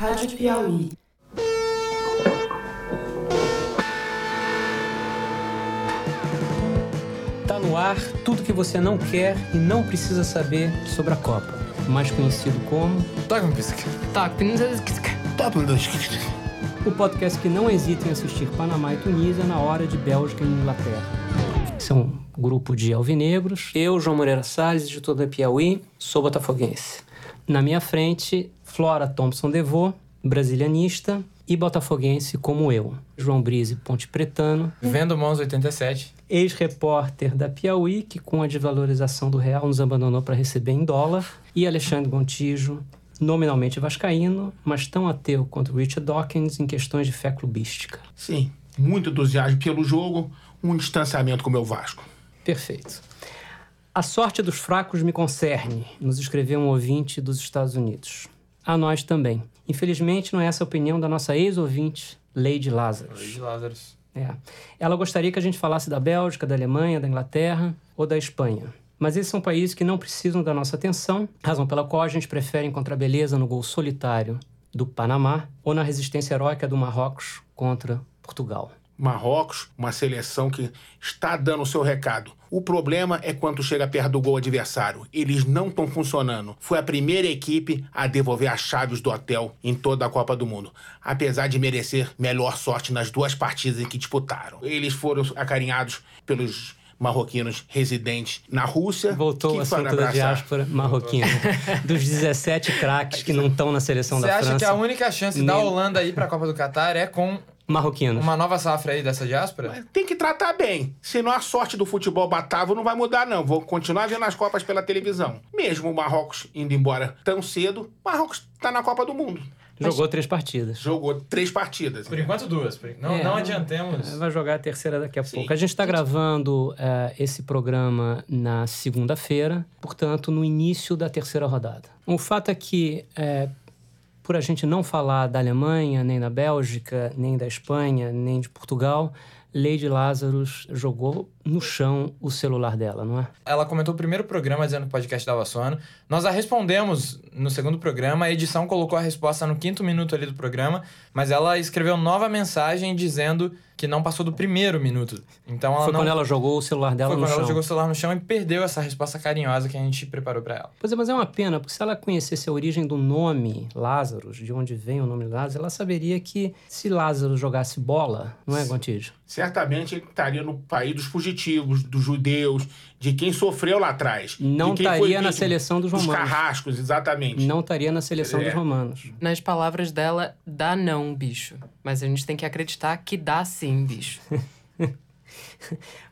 Rádio Piauí. Tá no ar tudo que você não quer e não precisa saber sobre a Copa, mais conhecido como o podcast que não hesita em assistir Panamá e Tunísia na hora de Bélgica e Inglaterra. Esse é um grupo de alvinegros. Eu, João Moreira Salles, editor da Piauí, sou botafoguense. Na minha frente, Flora Thompson Devô, brasilianista e botafoguense como eu. João Brise Ponte Pretano, Vendo Mãos 87. ex-repórter da Piauí, que com a desvalorização do real nos abandonou para receber em dólar, e Alexandre Gontijo, nominalmente vascaíno, mas tão ateu quanto Richard Dawkins em questões de fé clubística. Sim, muito entusiasmo pelo jogo, um distanciamento com o meu Vasco. Perfeito. A sorte dos fracos me concerne, nos escreveu um ouvinte dos Estados Unidos. A nós também. Infelizmente, não é essa a opinião da nossa ex-ouvinte, Lady Lazarus. Luiz Lázaros. É. Ela gostaria que a gente falasse da Bélgica, da Alemanha, da Inglaterra ou da Espanha. Mas esses são países que não precisam da nossa atenção, razão pela qual a gente prefere encontrar beleza no gol solitário do Panamá ou na resistência heróica do Marrocos contra Portugal. Marrocos, uma seleção que está dando o seu recado. O problema é quando chega perto do gol adversário. Eles não estão funcionando. Foi a primeira equipe a devolver as chaves do hotel em toda a Copa do Mundo, apesar de merecer melhor sorte nas duas partidas em que disputaram. Eles foram acarinhados pelos marroquinos residentes na Rússia. Voltou o assunto da diáspora marroquina. Dos 17 craques que não estão na seleção Você da acha França. que a única chance da Nem- Holanda ir pra Copa do Catar é com Marroquinos. uma nova safra aí dessa diáspora? Tem que tratar bem. Senão a sorte do futebol batavo não vai mudar, não. Vou continuar vendo as Copas pela televisão. Mesmo o Marrocos indo embora tão cedo, o Marrocos tá na Copa do Mundo. Jogou três partidas. Jogou três partidas. Por enquanto, duas. Por- Não, É. não adiantemos. Vai jogar a terceira daqui a Sim. pouco. A gente está gravando eh, esse programa na segunda-feira, portanto, no início da terceira rodada. O fato é que, eh, por a gente não falar da Alemanha, nem da Bélgica, nem da Espanha, nem de Portugal, Lady Lazarus jogou no chão o celular dela, não é? Ela comentou o primeiro programa dizendo que o podcast dava sono. Nós a respondemos no segundo programa, a edição colocou a resposta no quinto minuto ali do programa, mas ela escreveu nova mensagem dizendo que não passou do primeiro minuto. Então ela Foi não... quando ela jogou o celular dela Foi no quando chão. ela jogou o celular no chão e perdeu essa resposta carinhosa que a gente preparou pra ela. Pois é, mas é uma pena, porque se ela conhecesse a origem do nome Lázaro, de onde vem o nome Lázaro, ela saberia que se Lázaro jogasse bola, não é, Gontijo? Certamente ele estaria no país dos fugitivos, dos judeus, de quem sofreu lá atrás. Não foi estaria na seleção dos romanos. carrascos, exatamente. Não estaria na seleção É. dos romanos. Nas palavras dela, dá não, bicho. Mas a gente tem que acreditar que dá sim, bicho.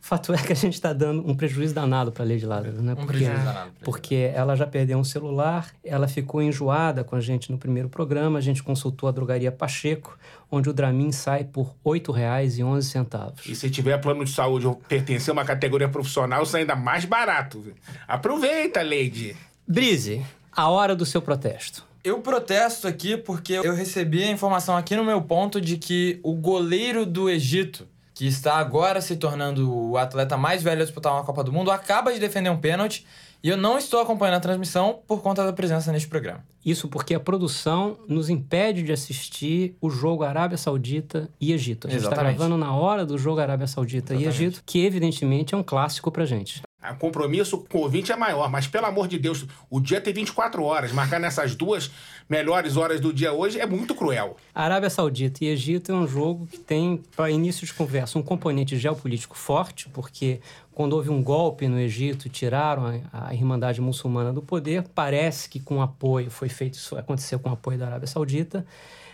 Fato é que a gente está dando um prejuízo danado para a Lady Lázaro, né? Um Porque, prejuízo danado. porque ela já perdeu um celular, ela ficou enjoada com a gente no primeiro programa, a gente consultou a drogaria Pacheco, onde o Dramin sai por R$ 8,11. E se tiver plano de saúde ou pertencer a uma categoria profissional, isso é ainda mais barato. Aproveita, Lady. Brise, a hora do seu protesto. Eu protesto aqui porque eu recebi a informação aqui no meu ponto de que o goleiro do Egito, que está agora se tornando o atleta mais velho a disputar uma Copa do Mundo, acaba de defender um pênalti e eu não estou acompanhando a transmissão por conta da presença neste programa. Isso porque a produção nos impede de assistir o jogo Arábia Saudita e Egito. A gente está gravando na hora do jogo Arábia Saudita e Exatamente. Egito, que evidentemente é um clássico pra gente. O compromisso com o ouvinte é maior, mas pelo amor de Deus, o dia tem 24 horas. Marcar nessas duas melhores horas do dia hoje é muito cruel. Arábia Saudita e Egito é um jogo que tem, para início de conversa, um componente geopolítico forte, porque quando houve um golpe no Egito, tiraram a, a Irmandade Muçulmana do poder, parece que com apoio, foi feito isso, aconteceu com apoio da Arábia Saudita.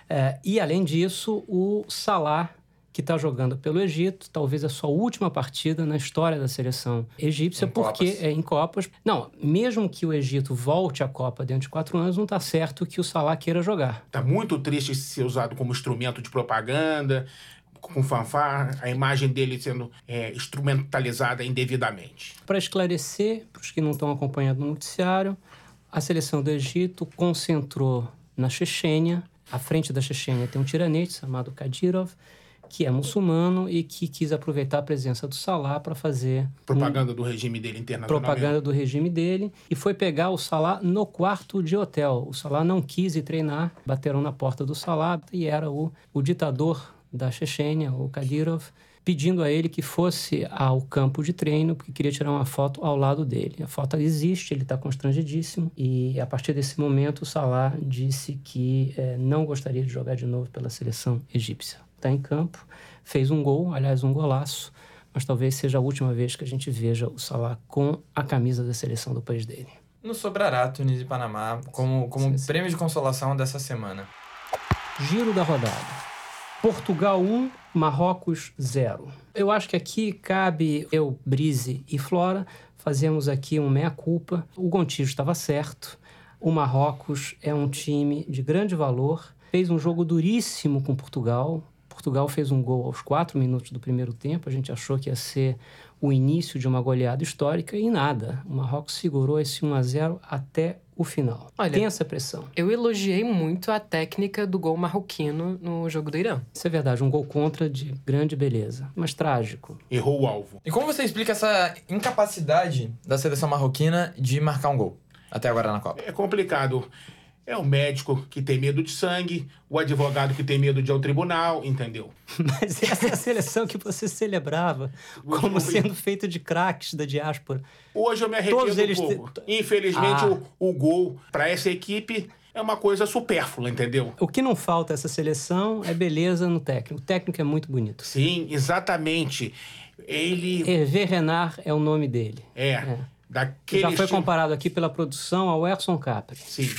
Eh, e, além disso, o Salah, que está jogando pelo Egito, talvez a sua última partida na história da seleção egípcia, Em porque Copas. é em Copas. Não, mesmo que o Egito volte à Copa dentro de quatro anos, não está certo que o Salah queira jogar. Tá muito triste ser usado como instrumento de propaganda, com fanfar, a imagem dele sendo é, instrumentalizada indevidamente. Para esclarecer, para os que não estão acompanhando o noticiário, a seleção do Egito concentrou na Chechênia. À frente da Chechênia tem um tiranete chamado Kadyrov, que é muçulmano e que quis aproveitar a presença do Salah para fazer propaganda um, do regime dele internacionalmente. Propaganda do regime dele e foi pegar o Salah no quarto de hotel. O Salah não quis ir treinar, bateram na porta do Salah e era o, o ditador da Chechênia, o Kadyrov, pedindo a ele que fosse ao campo de treino, porque queria tirar uma foto ao lado dele. A foto existe, ele está constrangidíssimo, e a partir desse momento o Salah disse que é, não gostaria de jogar de novo pela seleção egípcia. Está em campo, fez um gol, aliás, um golaço, mas talvez seja a última vez que a gente veja o Salah com a camisa da seleção do país dele. No sobrará Tunísia e Panamá como, como sim, sim. prêmio de consolação dessa semana. Giro da rodada. Portugal 1, Marrocos 0. Eu acho que aqui cabe eu, Brise e Flora, fazemos aqui um meia-culpa. O Gontijo estava certo. O Marrocos é um time de grande valor. Fez um jogo duríssimo com Portugal. Portugal fez um gol aos quatro minutos do primeiro tempo. A gente achou que ia ser o início de uma goleada histórica e nada. O Marrocos segurou esse 1 a 0 até o final. Olha, Tem essa pressão. Eu elogiei muito a técnica do gol marroquino no jogo do Irã. Isso é verdade, um gol contra de grande beleza, mas trágico. Errou o alvo. E como você explica essa incapacidade da seleção marroquina de marcar um gol até agora na Copa? É complicado. É o médico que tem medo de sangue, o advogado que tem medo de ir ao tribunal, entendeu? Mas essa é a seleção que você celebrava como sendo feita de craques da diáspora. Hoje eu me arrependo Todos eles um pouco. Te... Infelizmente, ah. o, o gol para essa equipe é uma coisa supérflua, entendeu? O que não falta essa seleção é beleza no técnico. O técnico é muito bonito. Sim, exatamente. Ele. Hervé Renard é o nome dele. É. é. Daquele Já foi estilo... comparado aqui pela produção ao Erson Capri. Sim.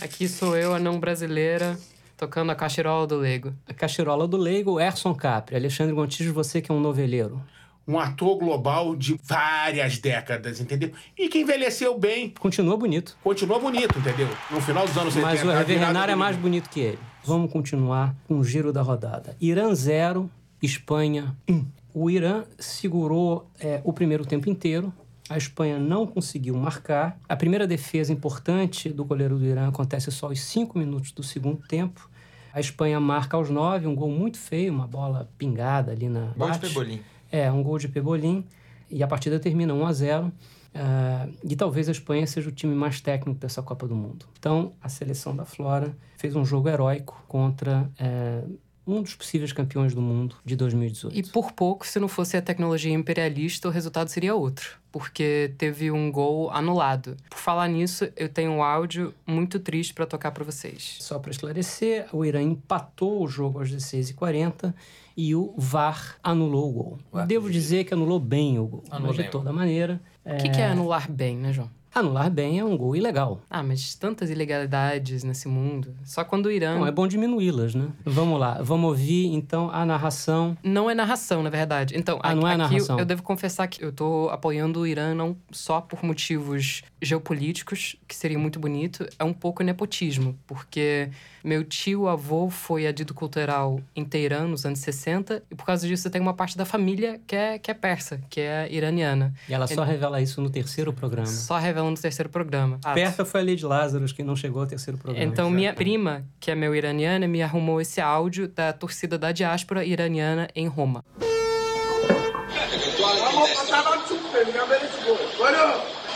Aqui sou eu, a não brasileira, tocando a cachirola do Leigo. A cachirola do Leigo, Erson Capri. Alexandre Gontijo, você que é um noveleiro. Um ator global de várias décadas, entendeu? E que envelheceu bem. Continua bonito. Continua bonito, entendeu? No final dos anos 70. Mas o Hervé Renard é mais bonito que ele. Vamos continuar com o giro da rodada. Irã 0, Espanha 1. Um. O Irã segurou é, o primeiro tempo inteiro, a Espanha não conseguiu marcar. A primeira defesa importante do goleiro do Irã acontece só aos cinco minutos do segundo tempo. A Espanha marca aos nove, um gol muito feio, uma bola pingada ali na. Gol de Pebolim. É, um gol de Pebolim. E a partida termina 1 a 0. Uh, ah, e talvez a Espanha seja o time mais técnico dessa Copa do Mundo. Então, a seleção da Flora fez um jogo heróico contra uh, um dos possíveis campeões do mundo de 2018. E por pouco, se não fosse a tecnologia imperialista, o resultado seria outro, porque teve um gol anulado. Por falar nisso, eu tenho um áudio muito triste para tocar para vocês. Só para esclarecer, o Irã empatou o jogo aos 16h40 e o VAR anulou o gol. Devo dizer que anulou bem o gol, anulou mas de toda maneira. O que, é... que é anular bem, né, João? Anular bem é um gol ilegal. Ah, mas tantas ilegalidades nesse mundo. Só quando o Irã. Não, é bom diminuí-las, né? Vamos lá, vamos ouvir então a narração. Não é narração, na verdade. Então, ah, aqui, não é narração. Eu, devo confessar que eu tô apoiando o Irã não só por motivos geopolíticos, que seria muito bonito, é um pouco nepotismo, porque meu tio avô foi adido cultural em Teherã nos anos 60, e por causa disso eu tenho uma parte da família que é, que é persa, que é iraniana. E ela só revela isso no terceiro programa. Só revela no terceiro programa. Ah, Persa foi a Lady Lazarus, que não chegou ao terceiro programa. Então, minha prima, que é meu iraniana, me arrumou esse áudio da torcida da diáspora iraniana em Roma.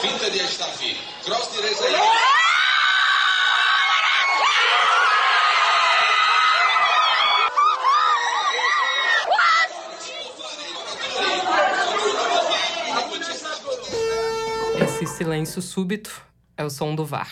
Finta di Astafi. Cross di Rezaia. Esse silêncio súbito é o som do VAR.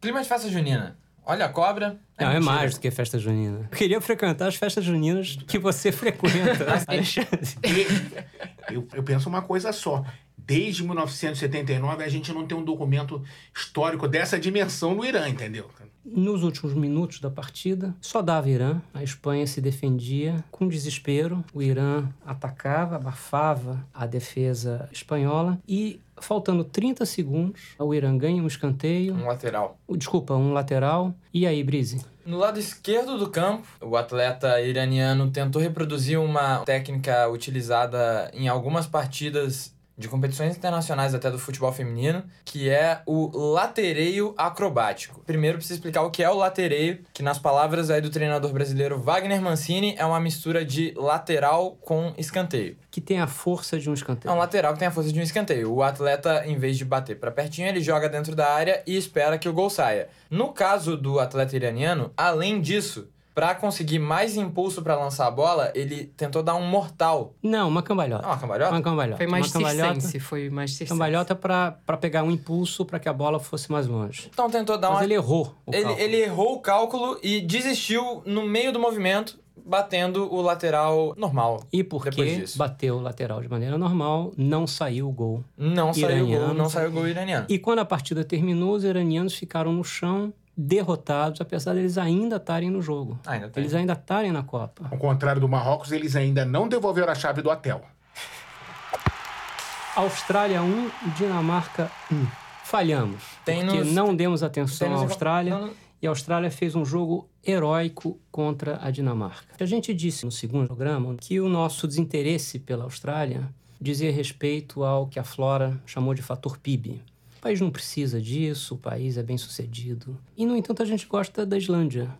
Clima de festa junina. Olha a cobra. É não, é mais do que festa junina. Eu queria frequentar as festas juninas que você frequenta, Alexandre. eu, eu penso uma coisa só desde 1979 a gente não tem um documento histórico dessa dimensão no Irã, entendeu? Nos últimos minutos da partida, só dava Irã. A Espanha se defendia com desespero. O Irã atacava, abafava a defesa espanhola e faltando 30 segundos, o Irã ganha um escanteio. Um lateral. Desculpa, um lateral. E aí, Brise? No lado esquerdo do campo, o atleta iraniano tentou reproduzir uma técnica utilizada em algumas partidas de competições internacionais até do futebol feminino, que é o latereio acrobático. Primeiro preciso explicar o que é o latereio, que nas palavras aí do treinador brasileiro Wagner Mancini é uma mistura de lateral com escanteio. Que tem a força de um É escanteio. um lateral que tem a força de um escanteio. O atleta, em vez de bater para pertinho, ele joga dentro da área e espera que o gol saia. No caso do atleta iraniano, além disso, para conseguir mais impulso para lançar a bola, ele tentou dar um mortal. Não, uma cambalhota. Ah, uma cambalhota? Uma cambalhota. Foi mais uma circense, foi mais circense. cambalhota pra, pra pegar um impulso pra que a bola fosse mais longe. Então tentou dar Mas uma ele errou o Ele, cálculo. ele errou o cálculo e desistiu no meio do movimento, batendo o lateral normal. E depois porque disso. bateu o lateral de maneira normal, não saiu o gol. Não saiu o gol, Iraniano. não saiu o gol iraniano. E quando a partida terminou, os iranianos ficaram no chão, derrotados, apesar deles ainda estarem no jogo. Ainda. Eles ainda estarem na Copa. Ao contrário do Marrocos, eles ainda não devolveram a chave do hotel. Austrália 1, Dinamarca 1. Falhamos. Tem porque nos- não demos atenção tem à Austrália. não, não. E a Austrália fez um jogo heróico contra a Dinamarca. A gente disse no segundo programa que o nosso desinteresse pela Austrália dizia respeito ao que a Flora chamou de fator PIB. O país não precisa disso, o país é bem sucedido. E, no entanto, a gente gosta da Islândia,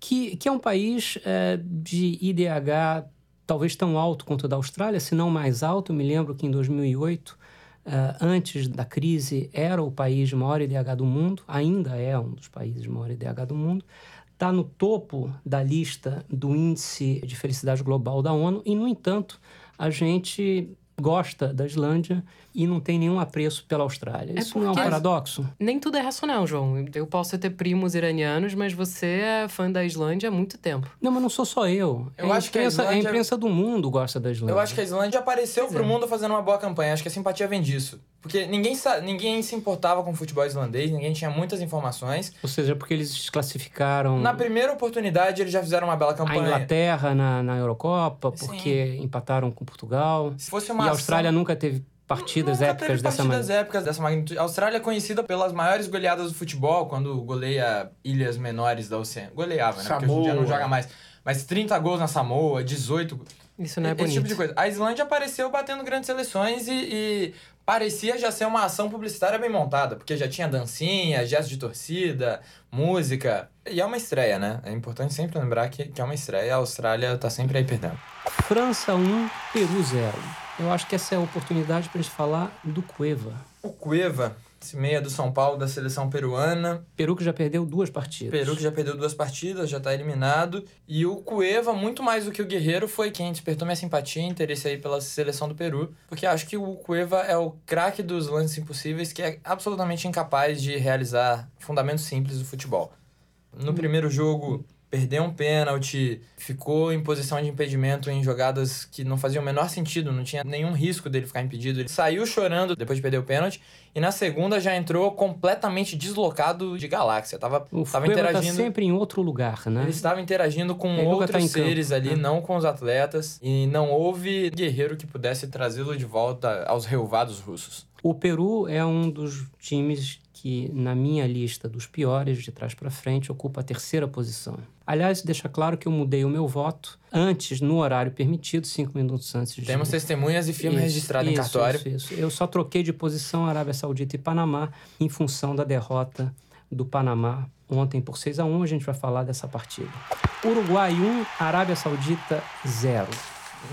que, que é um país eh, de IDH talvez tão alto quanto o da Austrália, se não mais alto. Eu me lembro que em 2008, eh, antes da crise, era o país de maior IDH do mundo, ainda é um dos países de maior IDH do mundo. Está no topo da lista do Índice de Felicidade Global da ONU, e, no entanto, a gente gosta da Islândia e não tem nenhum apreço pela Austrália. É Isso não é um paradoxo? Nem tudo é racional, João. Eu posso ter primos iranianos, mas você é fã da Islândia há muito tempo. Não, mas não sou só eu. Eu a acho que a imprensa, Islândia- imprensa do mundo gosta da Islândia. Eu acho que a Islândia apareceu Pois pro é. mundo fazendo uma boa campanha. Acho que a simpatia vem disso. Porque ninguém, ninguém se importava com o futebol islandês, ninguém tinha muitas informações. Ou seja, porque eles desclassificaram Na primeira oportunidade, eles já fizeram uma bela a campanha. Inglaterra na, na Eurocopa, Sim. porque empataram com Portugal. Se fosse E uma a ação- Austrália nunca teve partidas Nunca épicas teve dessa partidas maneira. épicas dessa magnitude. A Austrália é conhecida pelas maiores goleadas do futebol, quando goleia ilhas menores da Oceania. Goleava, né? Porque hoje em dia não Samoa. joga mais. Mas 30 gols na Samoa, 18. Isso não é esse bonito. tipo de coisa. A Islândia apareceu batendo grandes seleções e, e parecia já ser uma ação publicitária bem montada, porque já tinha dancinha, gesto de torcida, música. E é uma estreia, né? É importante sempre lembrar que, que é uma estreia. A Austrália tá sempre aí perdendo. França 1, Peru 0. Eu acho que essa é a oportunidade para gente falar do Cueva. O Cueva, meia do São Paulo da seleção peruana, Peru que já perdeu duas partidas. Peru que já perdeu duas partidas, já tá eliminado. E o Cueva, muito mais do que o Guerreiro, foi quem despertou minha simpatia e interesse aí pela seleção do Peru. Porque acho que o Cueva é o craque dos lances impossíveis que é absolutamente incapaz de realizar fundamentos simples do futebol. No primeiro jogo, perdeu um pênalti, ficou em posição de impedimento em jogadas que não faziam o menor sentido, não tinha nenhum risco dele ficar impedido. Ele saiu chorando depois de perder o pênalti. E na segunda já entrou completamente deslocado de galáxia. Tava, O tava está interagindo. sempre em outro lugar, né? Ele estava interagindo com Ele tá outros campo, seres ali, né? não com os atletas. E não houve guerreiro que pudesse trazê-lo de volta aos relvados russos. O Peru é um dos times que, na minha lista dos piores, de trás para frente, ocupa a terceira posição. Aliás, deixa claro que eu mudei o meu voto antes, no horário permitido, cinco minutos antes de... Temos testemunhas e filme Isso, registrado em cartório. Isso, isso. Eu só troquei de posição Arábia Saudita e Panamá em função da derrota do Panamá ontem por 6 a 1 A gente vai falar dessa partida. Uruguai 1, Arábia Saudita 0.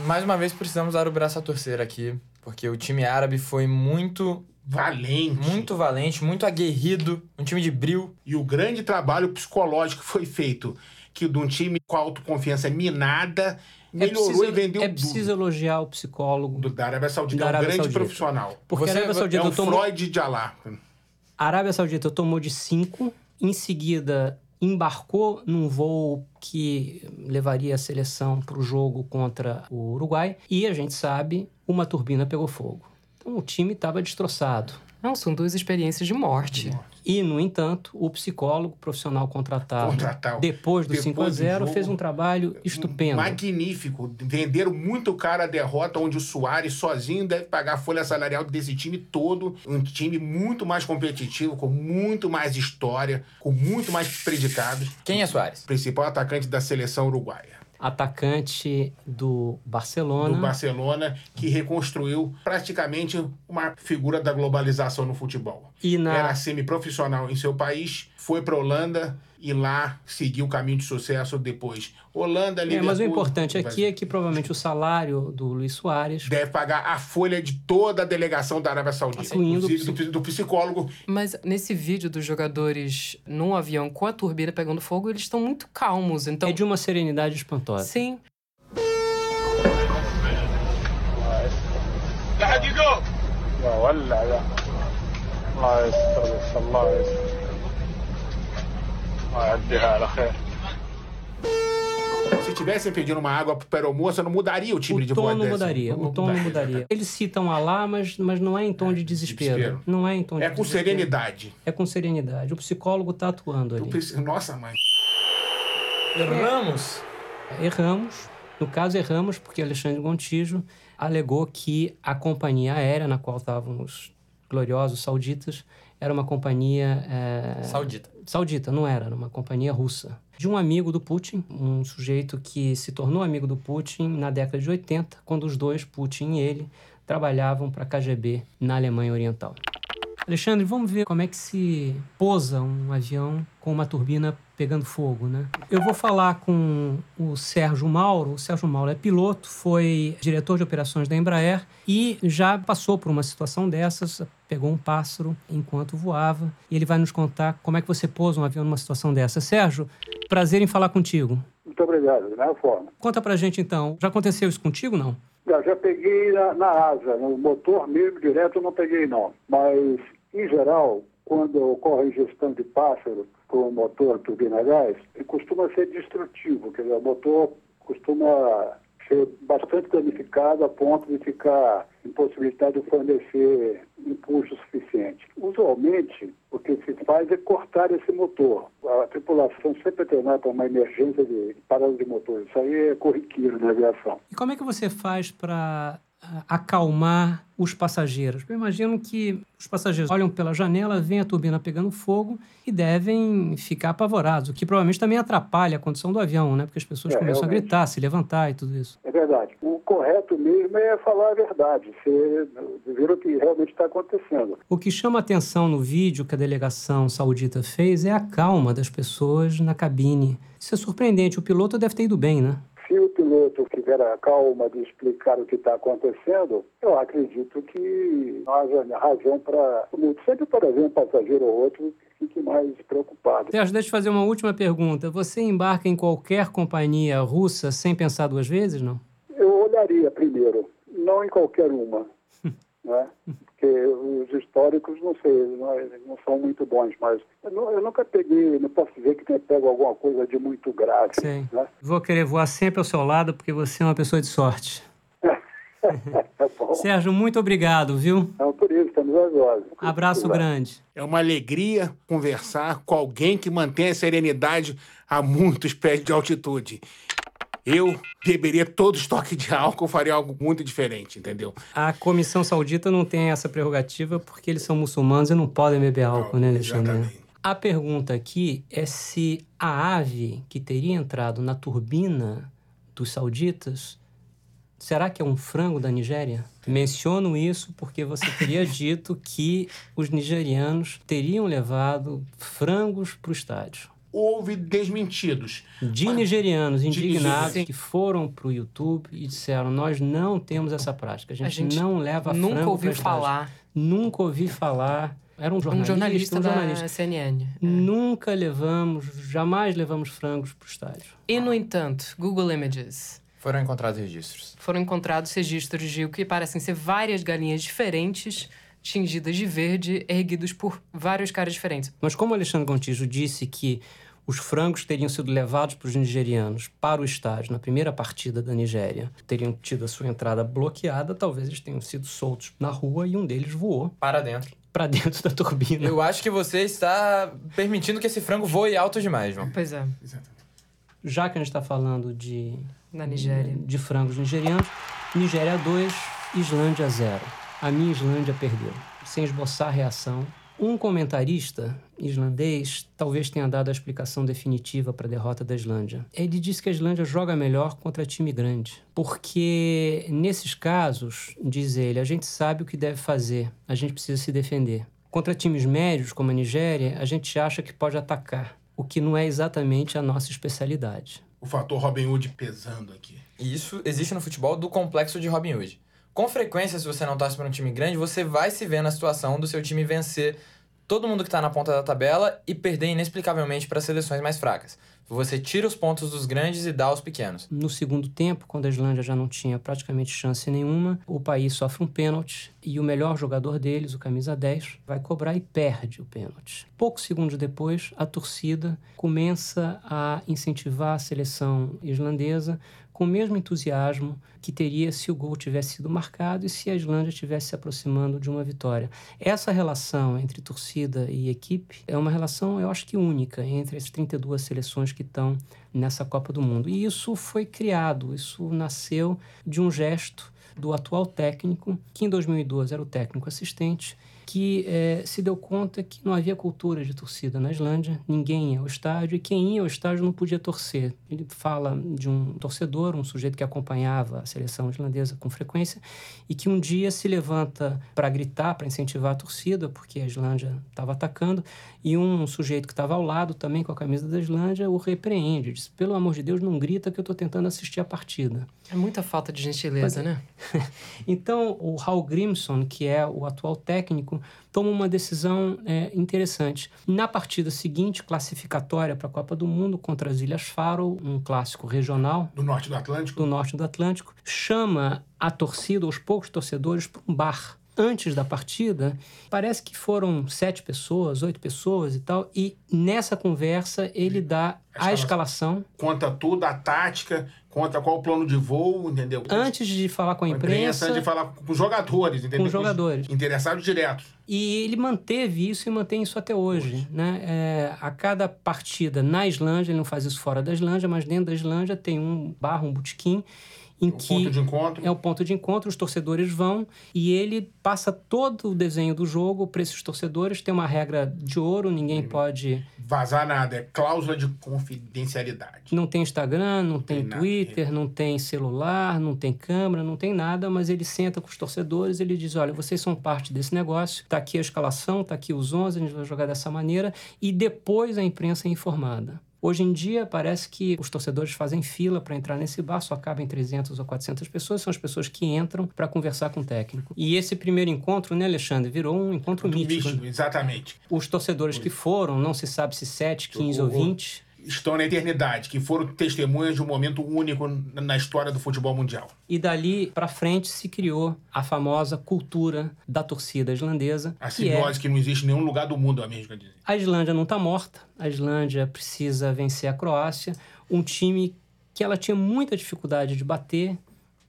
Mais uma vez precisamos dar o braço a torcer aqui, porque o time árabe foi muito, Valente. muito valente, muito aguerrido, um time de bril. E o grande trabalho psicológico que foi feito, que de um time com autoconfiança minada, melhorou preciso, e vendeu é tudo. preciso elogiar o psicólogo. Do, da Arábia Saudita, Da é um Arábia grande Saudita. profissional. Porque Você- a Arábia é Saudita É um tomou... Freud de Alá. A Arábia Saudita tomou de 5, em seguida embarcou num voo que levaria a seleção para o jogo contra o Uruguai e a gente sabe, uma turbina pegou fogo. O time estava destroçado. Não, são duas experiências de morte. E, no entanto, o psicólogo profissional contratado, Contratado. depois do Depois 5 a do 0 jogo, fez um trabalho estupendo. Magnífico. Venderam muito caro a derrota, onde o Soares sozinho deve pagar a folha salarial desse time todo. Um time muito mais competitivo, com muito mais história, com muito mais predicados. Quem é Soares? Principal atacante da seleção uruguaia. Atacante do Barcelona. Do Barcelona, que reconstruiu praticamente uma figura da globalização no futebol. E na... Era semiprofissional em seu país, foi para Holanda e lá seguiu o caminho de sucesso depois. Holanda, É, Liverpool... mas o importante aqui Brasil. é que provavelmente o salário do Luiz Soares Deve pagar a folha de toda a delegação da Arábia Saudita. Incluindo Inclusive do, do psicólogo. Mas nesse vídeo dos jogadores num avião com a turbina pegando fogo, eles estão muito calmos. Então, é de uma serenidade espantosa. sim, لا ولع لا الله يستر بس الله يستر الله يعديها على خير Se tivessem pedindo uma água para aeromoça, não mudaria o timbre O de tom voz não dessa. mudaria, o tom não mudaria. Eles citam Alá, mas, mas não é em tom de desespero. desespero. Não é em tom de É com desespero. serenidade. É com serenidade. O psicólogo está atuando ali. Eu pensei, Nossa, mãe. Erramos. Erramos. No caso, erramos porque Alexandre Gontijo alegou que a companhia aérea na qual estavam os gloriosos sauditas era uma companhia... é, Saudita. Saudita, não era, era uma companhia russa. De um amigo do Putin, um sujeito que se tornou amigo do Putin na década de 80, quando os dois, Putin e ele, trabalhavam para a KGB na Alemanha Oriental. Alexandre, vamos ver como é que se pousa um avião com uma turbina pegando fogo, né? Eu vou falar com o Sérgio Mauro. O Sérgio Mauro é piloto, foi diretor de operações da Embraer e já passou por uma situação dessas, pegou um pássaro enquanto voava e ele vai nos contar como é que você pousa um avião numa situação dessa. Sérgio, prazer em falar contigo. Muito obrigado, de mesma forma. Conta pra gente então, já aconteceu isso contigo não? Já, já peguei na, na asa, no motor mesmo direto eu não peguei não. Mas, em geral, quando ocorre ingestão de pássaro com o motor turbina a gás, ele costuma ser destrutivo, quer dizer, o motor costuma ser bastante danificado a ponto de ficar impossibilitado de fornecer impulso suficiente. Usualmente, o que se faz é cortar esse motor. A tripulação sempre treinar para uma emergência de parada de motor. Isso aí é corriqueiro na aviação. E como é que você faz para acalmar os passageiros? Eu imagino que os passageiros olham pela janela, veem a turbina pegando fogo e devem ficar apavorados, o que provavelmente também atrapalha a condição do avião, né? Porque as pessoas É, começam realmente. a gritar, se levantar e tudo isso. É verdade. O correto mesmo é falar a verdade, ser, ver o que realmente está acontecendo. O que chama atenção no vídeo que a delegação saudita fez é a calma das pessoas na cabine. Isso é surpreendente. O piloto deve ter ido bem, né? Se o piloto tiver a calma de explicar o que está acontecendo, eu acredito que não haja razão para. Sempre para ver um passageiro ou outro que fique mais preocupado. Sérgio, deixa eu fazer uma última pergunta. Você embarca em qualquer companhia russa sem pensar duas vezes, não? Eu olharia primeiro, não em qualquer uma. né? Porque os históricos, não sei, não, não são muito bons, mas eu, nu- eu nunca peguei, não posso dizer que tenha pego alguma coisa de muito grave. Sei. Né? Vou querer voar sempre ao seu lado porque você é uma pessoa de sorte. Bom. Sérgio, muito obrigado, viu? Então, por isso, estamos ansiosos. Abraço grande. É uma alegria conversar com alguém que mantém a serenidade a muitos pés de altitude. Eu beberia todo estoque de álcool, faria algo muito diferente, entendeu? A comissão saudita não tem essa prerrogativa porque eles são muçulmanos e não podem beber álcool, né, Alexandre? Exatamente. A pergunta aqui é se a ave que teria entrado na turbina dos sauditas será que é um frango da Nigéria? Menciono isso porque você teria dito que os nigerianos teriam levado frangos para o estádio. Houve desmentidos. De nigerianos indignados Sim. que foram para o YouTube e disseram: Nós não temos essa prática, a gente, a gente não leva nunca estádio." falar. Nunca ouvi falar. Era um jornalista, Um jornalista um da jornalista. CNN. Nunca levamos, jamais levamos frangos para o estádio. E, no entanto, Google Images. Foram encontrados registros. Foram encontrados registros de o que parecem ser várias galinhas diferentes, tingidas de verde, erguidos por vários caras diferentes. Mas como o Alexandre Gontijo disse que os frangos teriam sido levados para os nigerianos para o estádio na primeira partida da Nigéria, teriam tido a sua entrada bloqueada, talvez eles tenham sido soltos na rua e um deles voou Para dentro. para dentro da turbina. Eu acho que você está permitindo que esse frango voe alto demais, João. Pois é, Já que a gente está falando de, na Nigéria. de frangos nigerianos, Nigéria 2, Islândia 0. A minha Islândia perdeu. Sem esboçar reação, Um comentarista islandês talvez tenha dado a explicação definitiva para a derrota da Islândia. Ele disse que a Islândia joga melhor contra time grande, porque nesses casos, diz ele, a gente sabe o que deve fazer, a gente precisa se defender. Contra times médios, como a Nigéria, a gente acha que pode atacar, o que não é exatamente a nossa especialidade. O fator Robin Hood pesando aqui. E isso existe no futebol do complexo de Robin Hood. Com frequência, se você não torce para um time grande, você vai se ver na situação do seu time vencer todo mundo que está na ponta da tabela e perder inexplicavelmente para seleções mais fracas. Você tira os pontos dos grandes e dá aos pequenos. No segundo tempo, quando a Islândia já não tinha praticamente chance nenhuma, o país sofre um pênalti e o melhor jogador deles, o camisa 10, vai cobrar e perde o pênalti. Poucos segundos depois, a torcida começa a incentivar a seleção islandesa com o mesmo entusiasmo que teria se o gol tivesse sido marcado e se a Islândia estivesse se aproximando de uma vitória. Essa relação entre torcida e equipe é uma relação, eu acho que única, entre as 32 seleções que estão nessa Copa do Mundo. E isso foi criado, isso nasceu de um gesto do atual técnico, que em 2012 era o técnico assistente, que é, se deu conta que não havia cultura de torcida na Islândia, ninguém ia ao estádio, e quem ia ao estádio não podia torcer. Ele fala de um torcedor, um sujeito que acompanhava a seleção islandesa com frequência, e que um dia se levanta para gritar, para incentivar a torcida, porque a Islândia estava atacando, e um sujeito que estava ao lado, também com a camisa da Islândia, o repreende, diz, pelo amor de Deus, não grita que eu estou tentando assistir a partida. É muita falta de gentileza, Mas, né? então, o Hal Grimson, que é o atual técnico, toma uma decisão é, interessante. Na partida seguinte, classificatória para a Copa do Mundo contra as Ilhas Faro, um clássico regional Do norte do Atlântico. do norte do Atlântico, chama a torcida, os poucos torcedores, para um bar. Antes da partida, parece que foram sete pessoas, oito pessoas e tal, e nessa conversa ele dá a escalação. Conta tudo, a tática, conta qual o plano de voo, entendeu? Antes de falar com a imprensa, imprensa, antes de falar com os jogadores, entendeu? Com os jogadores. Interessados diretos. E ele manteve isso e mantém isso até hoje. Né? É, a cada partida na Islândia, ele não faz isso fora da Islândia, mas dentro da Islândia tem um bar, um botequim, em O que ponto de encontro. é o ponto de encontro, os torcedores vão e ele passa todo o desenho do jogo para esses torcedores. Tem uma regra de ouro, ninguém pode. Vazar nada, é cláusula de confidencialidade. Não tem Instagram, não tem, tem nada. Twitter, não tem celular, não tem câmera, não tem nada, mas ele senta com os torcedores ele diz: olha, vocês são parte desse negócio, tá aqui a escalação, tá aqui os 11, a gente vai jogar dessa maneira, e depois a imprensa é informada. Hoje em dia, parece que os torcedores fazem fila para entrar nesse bar, só cabem 300 ou 400 pessoas, são as pessoas que entram para conversar com o técnico. E esse primeiro encontro, né, Alexandre, virou um encontro Do mítico. místico, exatamente. Os torcedores que foram, não se sabe se 7, 15 ou O- o- 20, Estão na eternidade, que foram testemunhas de um momento único na história do futebol mundial. e dali para frente se criou a famosa cultura da torcida islandesa, A que é simbiose que não existe em nenhum lugar do mundo, a mesma dizer. A Islândia não está morta. A Islândia precisa vencer a Croácia, um time que ela tinha muita dificuldade de bater,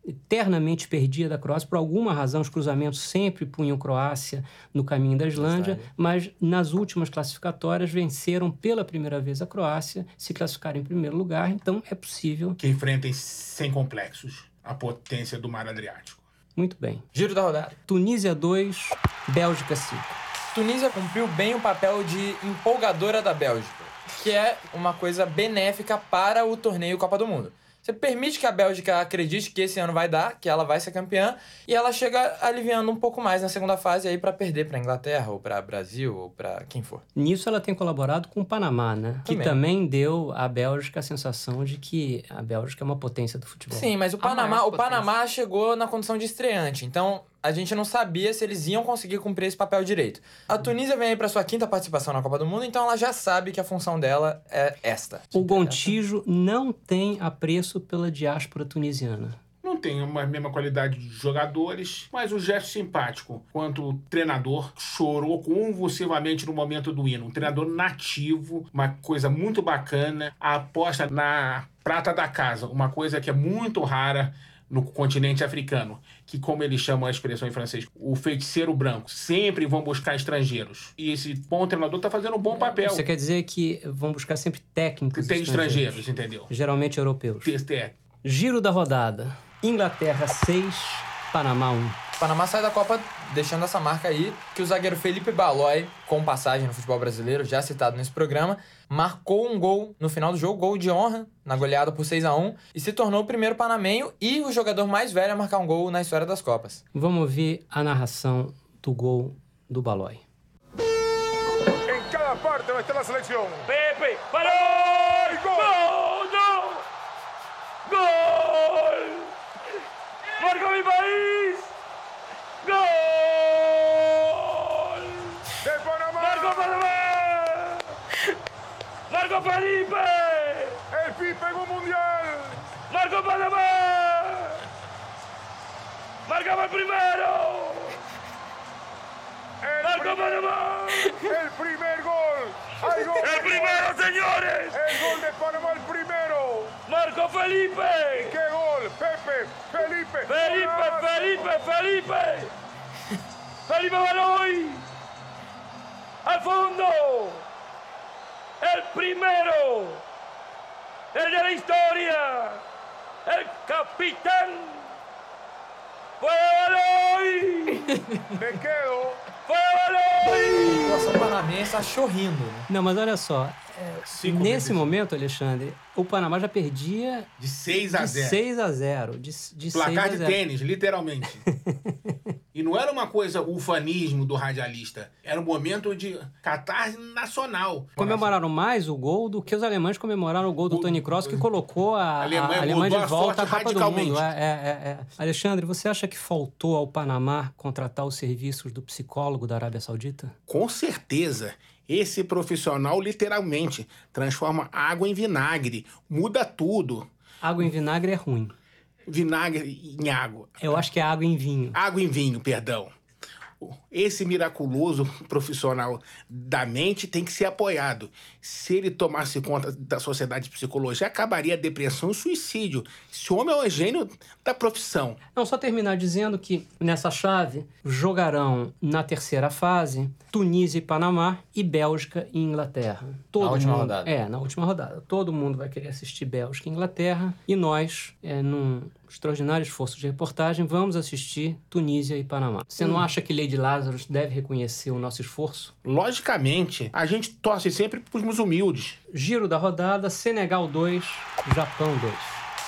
eternamente perdia da Croácia. Por alguma razão, os cruzamentos sempre punham Croácia no caminho da Islândia, mas nas últimas classificatórias venceram pela primeira vez a Croácia, se classificaram em primeiro lugar. Então é possível. Que enfrentem sem complexos a potência do mar Adriático. Muito bem. Giro da rodada. Tunísia 2, Bélgica 5. Tunísia cumpriu bem o papel de empolgadora da Bélgica, que é uma coisa benéfica para o torneio Copa do Mundo. Você permite que a Bélgica acredite que esse ano vai dar, que ela vai ser campeã, e ela chega aliviando um pouco mais na segunda fase aí para perder para Inglaterra ou para Brasil ou para quem for. Nisso ela tem colaborado com o Panamá, né? Que Também. também deu à Bélgica a sensação de que a Bélgica é uma potência do futebol. Sim, mas o A Panamá, o Panamá chegou na condição de estreante, então a gente não sabia se eles iam conseguir cumprir esse papel direito. A Tunísia vem aí para sua quinta participação na Copa do Mundo, então ela já sabe que a função dela é esta. O Gontijo não tem apreço pela diáspora tunisiana. Não tem uma mesma qualidade de jogadores, mas o gesto simpático. Quanto o treinador chorou convulsivamente no momento do hino. Um treinador nativo, uma coisa muito bacana. A aposta na prata da casa, uma coisa que é muito rara no continente africano, que como eles chamam a expressão em francês, o feiticeiro branco, sempre vão buscar estrangeiros. E esse bom treinador está fazendo um bom papel. Você quer dizer que vão buscar sempre técnicos Que tem estrangeiros, entendeu? geralmente europeus. É, Giro da rodada. Inglaterra 6, Panamá 1. O Panamá sai da Copa deixando essa marca aí, que o zagueiro Felipe Balói, com passagem no futebol brasileiro, já citado nesse programa, marcou um gol no final do jogo, gol de honra, na goleada por 6 a 1 e se tornou o primeiro panamenho e o jogador mais velho a marcar um gol na história das Copas. Vamos ouvir a narração do gol do Balói. En cada parte está la selección. Pepe. ¡Gol! ¡Gol! ¡Marco mi país! ¡Gol! ¡Marco Felipe! El Pipe en un mundial. ¡Marco Panamá! ¡Marcamos el primero! El, ¡Marco primer, Panamá! el primer gol. ¡El primero, señores! El gol de Panamá, el primero. ¡Marco Felipe! ¡Qué gol! Pepe, Felipe. ¡Felipe, golazo. Felipe, Felipe! ¡Felipe Baloy! ¡Al fondo! ¡El primero! ¡El de la historia! ¡El capitán! ¡Fue Baloy! Me quedo. ¡Fue A Baloy! população panamense achou rindo. né? Não, mas olha só, Cinco nesse vezes. momento, Alexandre, o Panamá já perdia De 6 a de 0. 6 a 0. De, de Placar 6 a de 0. tênis, literalmente. e não era uma coisa ufanismo do radialista. Era um momento de catarse nacional. Comemoraram mais o gol do que os alemães comemoraram o gol do O- Tony Kroos, que colocou a, a Alemanha Alemanha, mudou de a volta à Copa do radicalmente. Mundo. É, é, é, é. Alexandre, você acha que faltou ao Panamá contratar os serviços do psicólogo da Arábia Saudita? Com certeza. Esse profissional, literalmente, transforma água em vinagre, muda tudo. Água em vinagre é ruim. Vinagre em água. Eu acho que é água em vinho. Água em vinho, perdão. Esse miraculoso profissional da mente tem que ser apoiado. Se ele tomasse conta da sociedade de psicologia, acabaria a depressão e o suicídio. Esse homem é o gênio da profissão. Não, só terminar dizendo que nessa chave jogarão na terceira fase Tunísia e Panamá e Bélgica e Inglaterra. Todo Na última mundo, rodada. É, na última rodada. Todo mundo vai querer assistir Bélgica e Inglaterra e nós, é, num extraordinário esforço de reportagem, vamos assistir Tunísia e Panamá. Você Hum. não acha que Lady Lazarus deve reconhecer o nosso esforço? Logicamente, a gente torce sempre para os humildes. Giro da rodada, Senegal 2, Japão 2.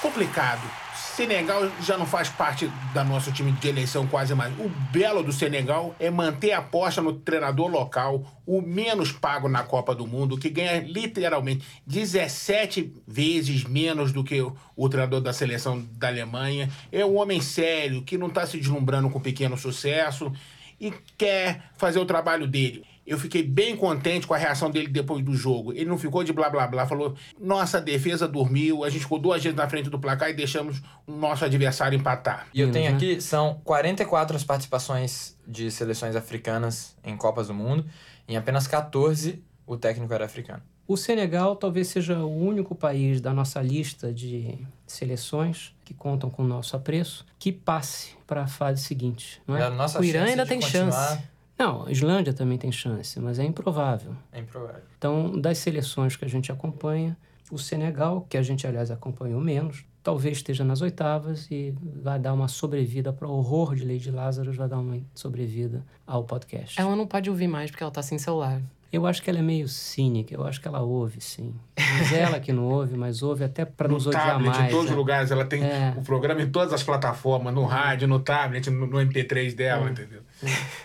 Complicado. Senegal já não faz parte da nosso time de eleição quase mais. O belo do Senegal é manter a aposta no treinador local, o menos pago na Copa do Mundo, que ganha literalmente 17 vezes menos do que o, o treinador da seleção da Alemanha. É um homem sério, que não está se deslumbrando com pequeno sucesso e quer fazer o trabalho dele. Eu fiquei bem contente com a reação dele depois do jogo. Ele não ficou de blá blá blá, falou: nossa defesa dormiu, a gente ficou duas vezes na frente do placar e deixamos o nosso adversário empatar. E eu tenho Uhum. aqui, são 44 as participações de seleções africanas em Copas do Mundo. Em apenas 14, o técnico era africano. O Senegal talvez seja o único país da nossa lista de seleções que contam com o nosso apreço que passe para a fase seguinte. Não a é? nossa O Irã ainda tem continuar chance. Não, a Islândia também tem chance, mas é improvável. É improvável. Então, das seleções que a gente acompanha, o Senegal, que a gente, aliás, acompanhou menos, talvez esteja nas oitavas e vai dar uma sobrevida para o horror de Lady Lazarus, vai dar uma sobrevida ao podcast. Ela não pode ouvir mais porque ela tá sem celular. Eu acho que ela é meio cínica, eu acho que ela ouve, sim. Mas ela que não ouve, mas ouve até para nos no odiar tablet, mais. em todos os né? lugares. Ela tem É. o programa em todas as plataformas, no rádio, no tablet, no, no MP3 Hum. dela, entendeu?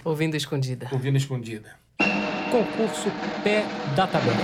Ouvindo escondida. Ouvindo escondida. Concurso Pé da Tabela.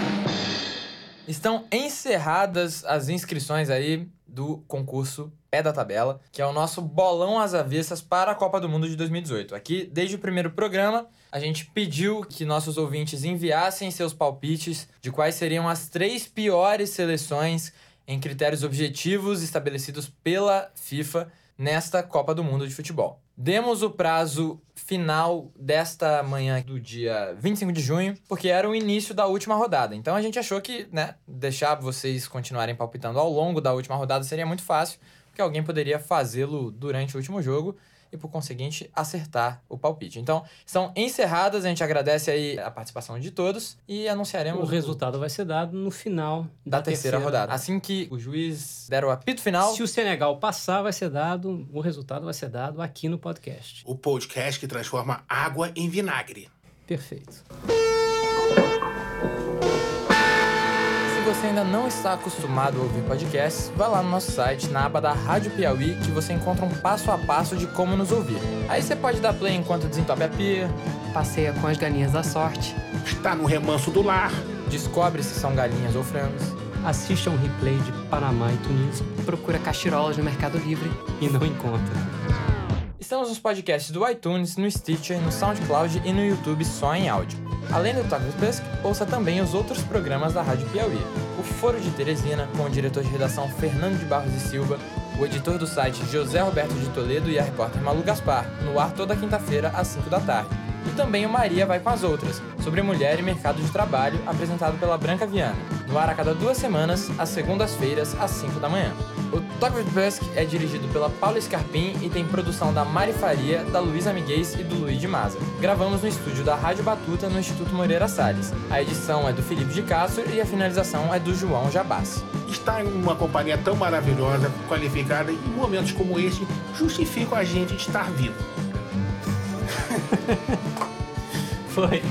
Estão encerradas as inscrições aí do concurso Pé da Tabela, que é o nosso bolão às avessas para a Copa do Mundo de 2018. Aqui, desde o primeiro programa, a gente pediu que nossos ouvintes enviassem seus palpites de quais seriam as três piores seleções em critérios objetivos estabelecidos pela FIFA nesta Copa do Mundo de Futebol. Demos o prazo final desta manhã do dia 25 de junho, porque era o início da última rodada. Então a gente achou que, né, deixar vocês continuarem palpitando ao longo da última rodada seria muito fácil, porque alguém poderia fazê-lo durante o último jogo e, por conseguinte, acertar o palpite. Então, são encerradas. A gente agradece aí a participação de todos e anunciaremos O resultado vai ser dado no final da, terceira, rodada. Assim que o juiz der o apito final, Se o Senegal passar, vai ser dado, o resultado vai ser dado aqui no podcast. O podcast que transforma água em vinagre. Perfeito. Você ainda não está acostumado a ouvir podcasts, vá lá no nosso site, na aba da Rádio Piauí, que você encontra um passo a passo de como nos ouvir. Aí você pode dar play enquanto desentope a pia, Passeia com as galinhas da sorte. Está no remanso do lar. descobre se são galinhas ou frangos. Assista a um replay de Panamá e Tunísia Procura cachirolas no Mercado Livre. e não encontra. Estamos nos podcasts do iTunes, no Stitcher, no SoundCloud e no YouTube só em áudio. Além do with Tusk, ouça também os outros programas da Rádio Piauí. O Foro de Teresina, com o diretor de redação Fernando de Barros e Silva, o editor do site José Roberto de Toledo e a repórter Malu Gaspar, no ar toda quinta-feira às 5 da tarde. E também o Maria Vai com as Outras, sobre mulher e mercado de trabalho, apresentado pela Branca Viana, no ar a cada duas semanas, às segundas-feiras, às 5 da manhã. Talk with Tusk é dirigido pela Paula Scarpim e tem produção da Mari Faria, da Luísa Miguez e do Luiz de Maza. Gravamos no estúdio da Rádio Batuta, no Instituto Moreira Salles. A edição é do Felipe de Castro e a finalização é do João Jabassi. Estar em uma companhia tão maravilhosa, qualificada, em momentos como este, justificam a gente de estar vivo. Foi.